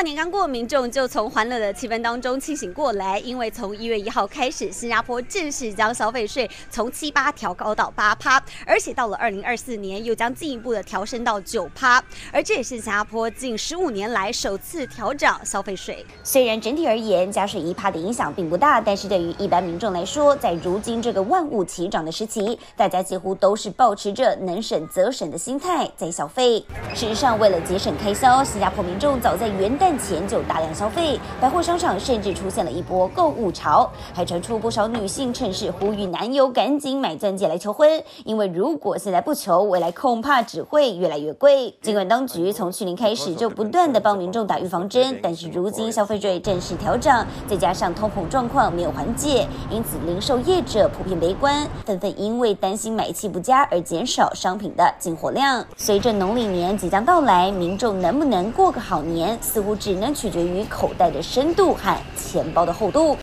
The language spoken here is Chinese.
跨年刚过，民众就从欢乐的气氛当中清醒过来，因为从一月一号开始，新加坡正式将消费税从七八调高到八趴，而且到了二零二四年又将进一步的调升到九趴，而这也是新加坡近十五年来首次调涨消费税。虽然整体而言加税一趴的影响并不大，但是对于一般民众来说，在如今这个万物齐涨的时期，大家几乎都是抱持着能省则省的心态在消费。事实上，为了节省开销，新加坡民众早在元旦前就大量消费，百货商场甚至出现了一波购物潮，还传出不少女性趁势呼吁男友赶紧买钻戒来求婚，因为如果现在不求，未来恐怕只会越来越贵。尽管当局从去年开始就不断的帮民众打预防针，但是如今消费税正式调涨，再加上通膨状况没有缓解，因此零售业者普遍悲观，纷纷因为担心买气不佳而减少商品的进货量。随着农历年即将到来，民众能不能过个好年，似乎只能取决于口袋的深度和钱包的厚度。